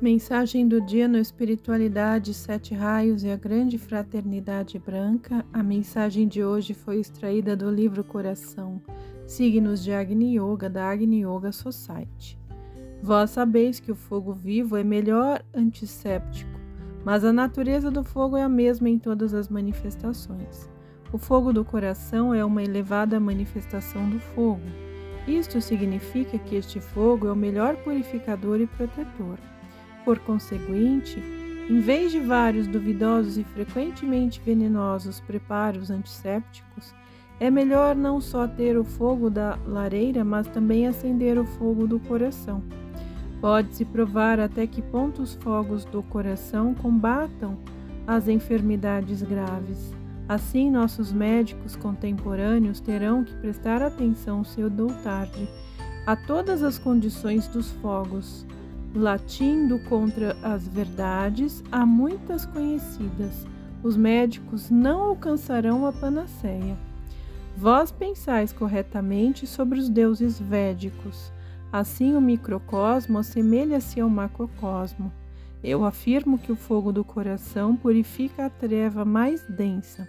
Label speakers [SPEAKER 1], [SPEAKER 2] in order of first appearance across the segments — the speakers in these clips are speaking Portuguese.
[SPEAKER 1] Mensagem do dia no Espiritualidade, Sete Raios e a Grande Fraternidade Branca. A mensagem de hoje foi extraída do livro Coração, Signos de Agni Yoga, da Agni Yoga Society. Vós sabeis que o fogo vivo é melhor antisséptico, mas a natureza do fogo é a mesma em todas as manifestações. O fogo do coração é uma elevada manifestação do fogo. Isto significa que este fogo é o melhor purificador e protetor. Por conseguinte, em vez de vários duvidosos e frequentemente venenosos preparos antissépticos, é melhor não só ter o fogo da lareira, mas também acender o fogo do coração. Pode-se provar até que ponto os fogos do coração combatam as enfermidades graves. Assim, nossos médicos contemporâneos terão que prestar atenção cedo ou tarde a todas as condições dos fogos latindo contra as verdades, há muitas conhecidas. Os médicos não alcançarão a panaceia. Vós pensais corretamente sobre os deuses védicos. Assim, o microcosmo assemelha-se ao macrocosmo. Eu afirmo que o fogo do coração purifica a treva mais densa,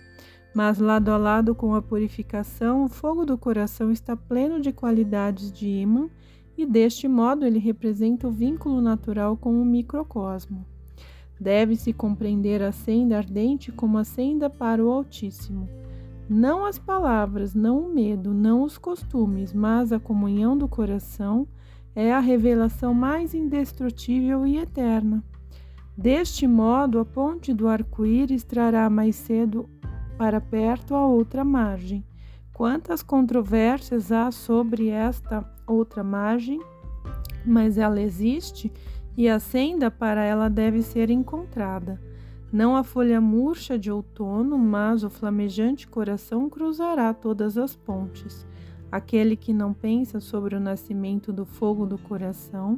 [SPEAKER 1] mas lado a lado com a purificação, o fogo do coração está pleno de qualidades de ímã e deste modo ele representa o vínculo natural com o microcosmo. Deve-se compreender a senda ardente como a senda para o Altíssimo. Não as palavras, não o medo, não os costumes, mas a comunhão do coração é a revelação mais indestrutível e eterna. Deste modo, a ponte do arco-íris trará mais cedo para perto a outra margem. Quantas controvérsias há sobre esta outra margem, mas ela existe e a senda para ela deve ser encontrada. Não a folha murcha de outono, mas o flamejante coração cruzará todas as pontes. Aquele que não pensa sobre o nascimento do fogo do coração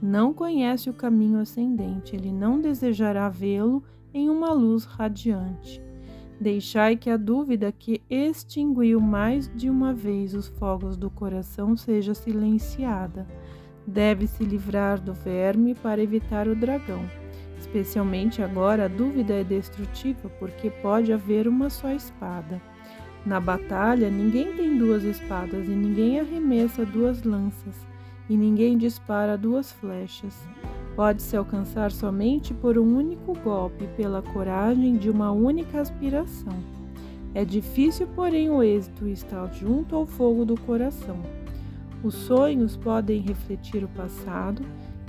[SPEAKER 1] não conhece o caminho ascendente, ele não desejará vê-lo em uma luz radiante. Deixai que a dúvida que extinguiu mais de uma vez os fogos do coração seja silenciada. Deve-se livrar do verme para evitar o dragão. Especialmente agora, a dúvida é destrutiva porque pode haver uma só espada. Na batalha, ninguém tem duas espadas e ninguém arremessa duas lanças e ninguém dispara duas flechas pode-se alcançar somente por um único golpe, pela coragem de uma única aspiração. É difícil, porém, o êxito estar junto ao fogo do coração. Os sonhos podem refletir o passado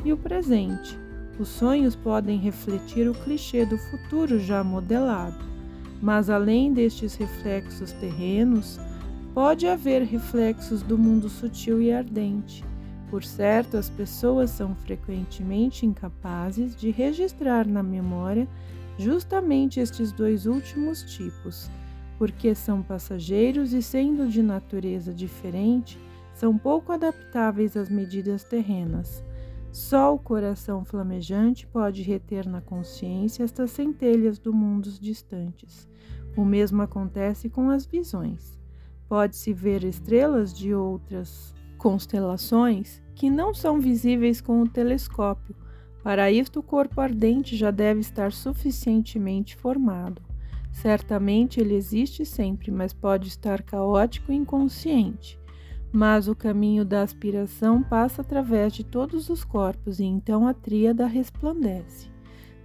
[SPEAKER 1] e o presente. Os sonhos podem refletir o clichê do futuro já modelado. Mas além destes reflexos terrenos, pode haver reflexos do mundo sutil e ardente. Por certo, as pessoas são frequentemente incapazes de registrar na memória justamente estes dois últimos tipos, porque são passageiros e, sendo de natureza diferente, são pouco adaptáveis às medidas terrenas. Só o coração flamejante pode reter na consciência estas centelhas do mundos distantes. O mesmo acontece com as visões. Pode-se ver estrelas de outras constelações que não são visíveis com o telescópio. Para isto, o corpo ardente já deve estar suficientemente formado. Certamente ele existe sempre, mas pode estar caótico e inconsciente. Mas o caminho da aspiração passa através de todos os corpos e então a tríada resplandece.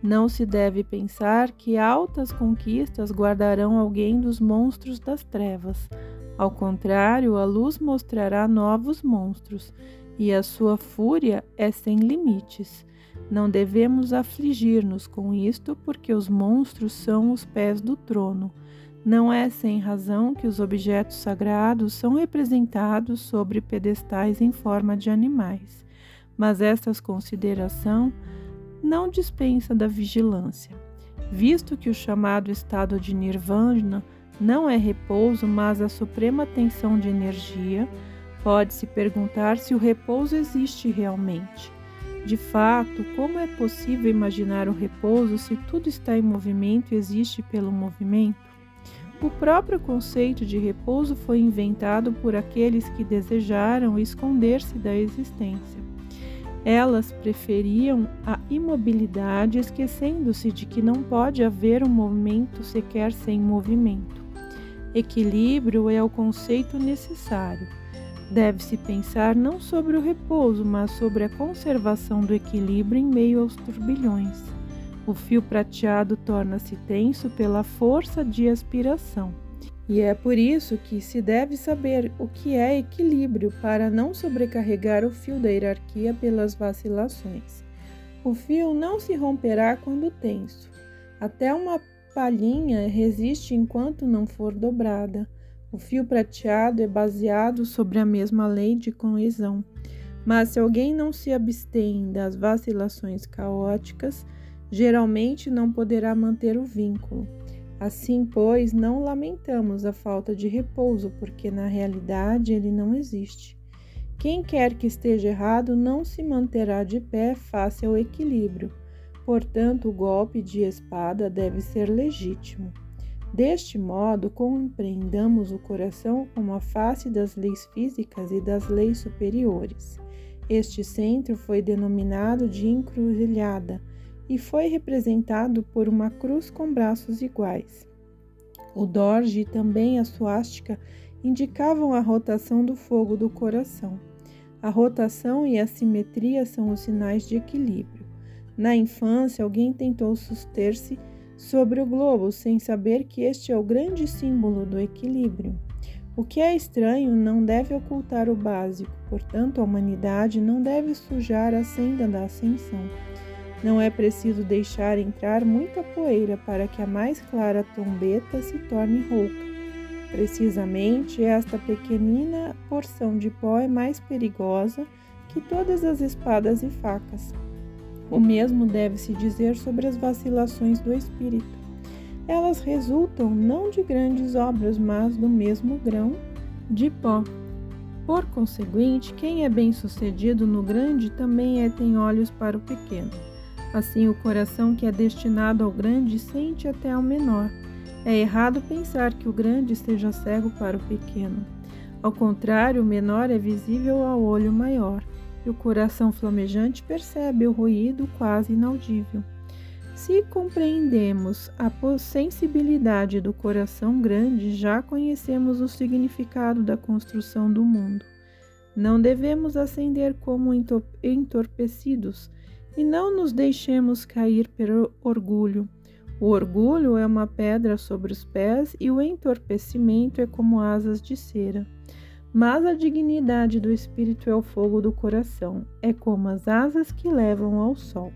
[SPEAKER 1] Não se deve pensar que altas conquistas guardarão alguém dos monstros das trevas. Ao contrário, a luz mostrará novos monstros, e a sua fúria é sem limites. Não devemos afligir-nos com isto, porque os monstros são os pés do trono. Não é sem razão que os objetos sagrados são representados sobre pedestais em forma de animais. Mas esta consideração não dispensa da vigilância, visto que o chamado estado de nirvana não é repouso, mas a suprema tensão de energia, pode-se perguntar se o repouso existe realmente. De fato, como é possível imaginar o repouso se tudo está em movimento e existe pelo movimento? O próprio conceito de repouso foi inventado por aqueles que desejaram esconder-se da existência. Elas preferiam a imobilidade, esquecendo-se de que não pode haver um movimento sequer sem movimento. Equilíbrio é o conceito necessário. Deve-se pensar não sobre o repouso, mas sobre a conservação do equilíbrio em meio aos turbilhões. O fio prateado torna-se tenso pela força de aspiração. E é por isso que se deve saber o que é equilíbrio para não sobrecarregar o fio da hierarquia pelas vacilações. O fio não se romperá quando tenso. Até uma palhinha resiste enquanto não for dobrada. O fio prateado é baseado sobre a mesma lei de coesão. Mas se alguém não se abstém das vacilações caóticas, geralmente não poderá manter o vínculo. Assim, pois, não lamentamos a falta de repouso, porque na realidade ele não existe. Quem quer que esteja errado não se manterá de pé face ao equilíbrio. Portanto, o golpe de espada deve ser legítimo. Deste modo, compreendamos o coração como a face das leis físicas e das leis superiores. Este centro foi denominado de encruzilhada e foi representado por uma cruz com braços iguais. O dorje e também a suástica indicavam a rotação do fogo do coração. A rotação e a simetria são os sinais de equilíbrio. Na infância, alguém tentou suster-se sobre o globo sem saber que este é o grande símbolo do equilíbrio. O que é estranho não deve ocultar o básico, portanto, a humanidade não deve sujar a senda da ascensão. Não é preciso deixar entrar muita poeira para que a mais clara trombeta se torne rouca. Precisamente esta pequenina porção de pó é mais perigosa que todas as espadas e facas. O mesmo deve-se dizer sobre as vacilações do espírito. Elas resultam não de grandes obras, mas do mesmo grão de pó. Por conseguinte, quem é bem-sucedido no grande também é tem olhos para o pequeno. Assim, o coração que é destinado ao grande sente até ao menor. É errado pensar que o grande esteja cego para o pequeno. Ao contrário, o menor é visível ao olho maior, e o coração flamejante percebe o ruído quase inaudível. Se compreendemos a sensibilidade do coração grande, já conhecemos o significado da construção do mundo. Não devemos ascender como entorpecidos, e não nos deixemos cair pelo orgulho. O orgulho é uma pedra sobre os pés e o entorpecimento é como asas de cera. Mas a dignidade do espírito é o fogo do coração, é como as asas que levam ao sol.